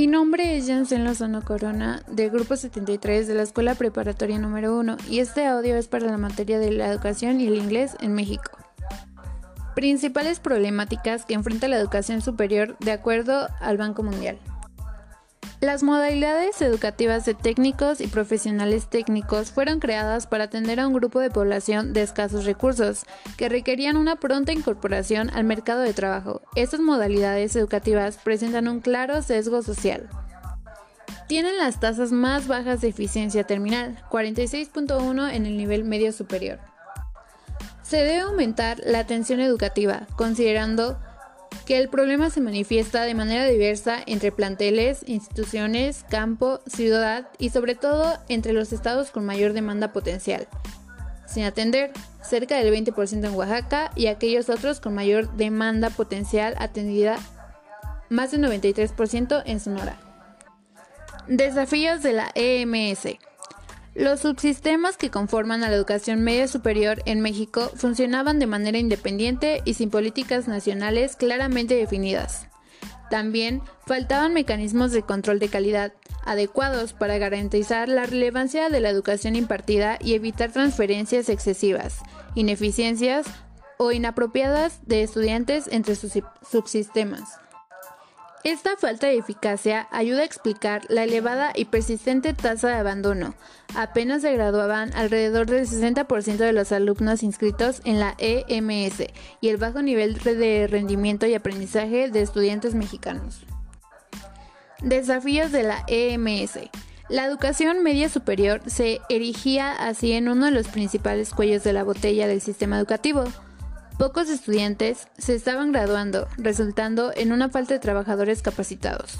Mi nombre es Jansen Lozano Corona, del Grupo 73 de la Escuela Preparatoria número 1, y este audio es para la materia de la educación y el inglés en México. Principales problemáticas que enfrenta la educación superior de acuerdo al Banco Mundial. Las modalidades educativas de técnicos y profesionales técnicos fueron creadas para atender a un grupo de población de escasos recursos, que requerían una pronta incorporación al mercado de trabajo. Estas modalidades educativas presentan un claro sesgo social. Tienen las tasas más bajas de eficiencia terminal, 46.1 en el nivel medio superior. Se debe aumentar la atención educativa, considerando que el problema se manifiesta de manera diversa entre planteles, instituciones, campo, ciudad y sobre todo entre los estados con mayor demanda potencial, sin atender cerca del 20% en Oaxaca y aquellos otros con mayor demanda potencial atendida más del 93% en Sonora. Desafíos de la EMS. Los subsistemas que conforman a la educación media superior en México funcionaban de manera independiente y sin políticas nacionales claramente definidas. También faltaban mecanismos de control de calidad adecuados para garantizar la relevancia de la educación impartida y evitar transferencias excesivas, ineficiencias o inapropiadas de estudiantes entre sus subsistemas. Esta falta de eficacia ayuda a explicar la elevada y persistente tasa de abandono. Apenas se graduaban alrededor del 60% de los alumnos inscritos en la EMS y el bajo nivel de rendimiento y aprendizaje de estudiantes mexicanos. Desafíos de la EMS. La educación media superior se erigía así en uno de los principales cuellos de la botella del sistema educativo. Pocos estudiantes se estaban graduando, resultando en una falta de trabajadores capacitados.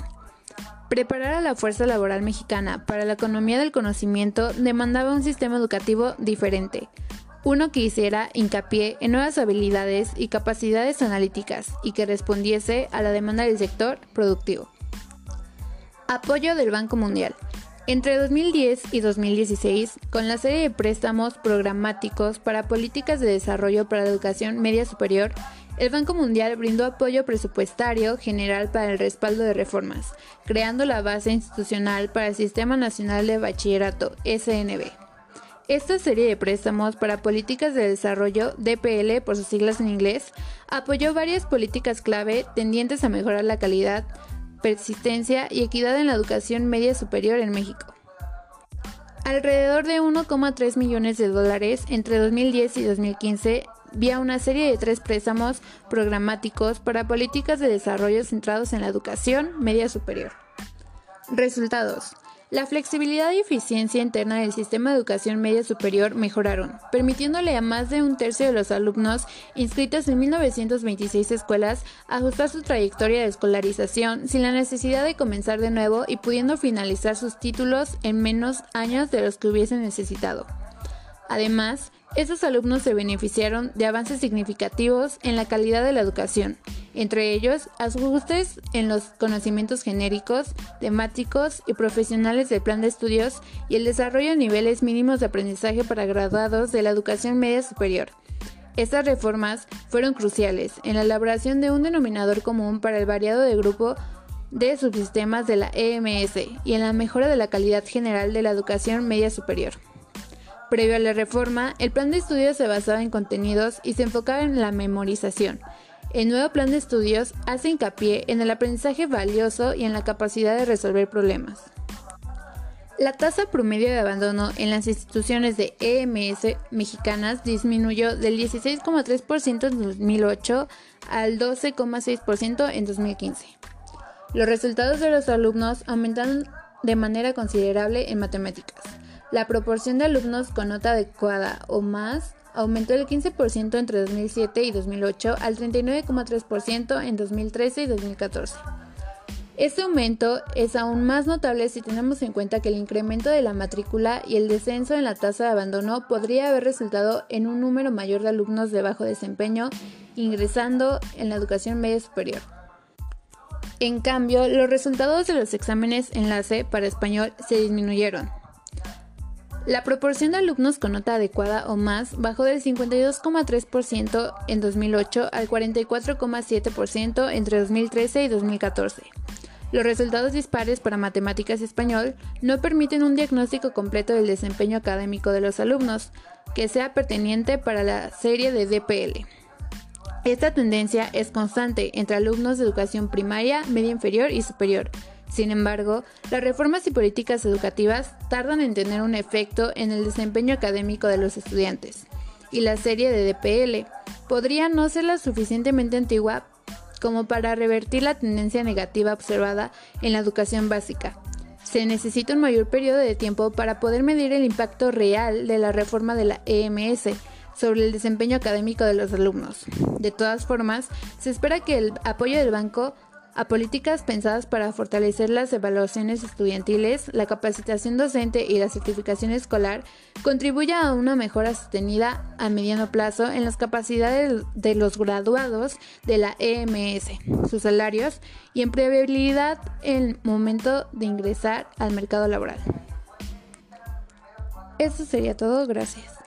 Preparar a la fuerza laboral mexicana para la economía del conocimiento demandaba un sistema educativo diferente, uno que hiciera hincapié en nuevas habilidades y capacidades analíticas y que respondiese a la demanda del sector productivo. Apoyo del Banco Mundial. Entre 2010 y 2016, con la serie de préstamos programáticos para políticas de desarrollo para la educación media superior, el Banco Mundial brindó apoyo presupuestario general para el respaldo de reformas, creando la base institucional para el Sistema Nacional de Bachillerato, SNB. Esta serie de préstamos para políticas de desarrollo, DPL por sus siglas en inglés, apoyó varias políticas clave tendientes a mejorar la calidad, persistencia y equidad en la educación media superior en México. Alrededor de 1,3 millones de dólares entre 2010 y 2015 vía una serie de tres préstamos programáticos para políticas de desarrollo centrados en la educación media superior. Resultados. La flexibilidad y eficiencia interna del sistema de educación media superior mejoraron, permitiéndole a más de un tercio de los alumnos inscritos en 1926 escuelas ajustar su trayectoria de escolarización sin la necesidad de comenzar de nuevo y pudiendo finalizar sus títulos en menos años de los que hubiesen necesitado. Además, estos alumnos se beneficiaron de avances significativos en la calidad de la educación, entre ellos ajustes en los conocimientos genéricos, temáticos y profesionales del plan de estudios y el desarrollo de niveles mínimos de aprendizaje para graduados de la educación media superior. Estas reformas fueron cruciales en la elaboración de un denominador común para el variado de grupo de subsistemas de la EMS y en la mejora de la calidad general de la educación media superior. Previo a la reforma, el plan de estudios se basaba en contenidos y se enfocaba en la memorización. El nuevo plan de estudios hace hincapié en el aprendizaje valioso y en la capacidad de resolver problemas. La tasa promedio de abandono en las instituciones de EMS mexicanas disminuyó del 16,3% en 2008 al 12,6% en 2015. Los resultados de los alumnos aumentaron de manera considerable en matemáticas. La proporción de alumnos con nota adecuada o más aumentó del 15% entre 2007 y 2008 al 39,3% en 2013 y 2014. Este aumento es aún más notable si tenemos en cuenta que el incremento de la matrícula y el descenso en la tasa de abandono podría haber resultado en un número mayor de alumnos de bajo desempeño ingresando en la educación media superior. En cambio, los resultados de los exámenes enlace para español se disminuyeron, la proporción de alumnos con nota adecuada o más bajó del 52,3% en 2008 al 44,7% entre 2013 y 2014. Los resultados dispares para matemáticas y español no permiten un diagnóstico completo del desempeño académico de los alumnos, que sea pertinente para la serie de DPL. Esta tendencia es constante entre alumnos de educación primaria, media inferior y superior. Sin embargo, las reformas y políticas educativas tardan en tener un efecto en el desempeño académico de los estudiantes. Y la serie de DPL podría no ser la suficientemente antigua como para revertir la tendencia negativa observada en la educación básica. Se necesita un mayor periodo de tiempo para poder medir el impacto real de la reforma de la EMS sobre el desempeño académico de los alumnos. De todas formas, se espera que el apoyo del banco a políticas pensadas para fortalecer las evaluaciones estudiantiles, la capacitación docente y la certificación escolar contribuya a una mejora sostenida a mediano plazo en las capacidades de los graduados de la EMS, sus salarios y en el momento de ingresar al mercado laboral. Eso sería todo, gracias.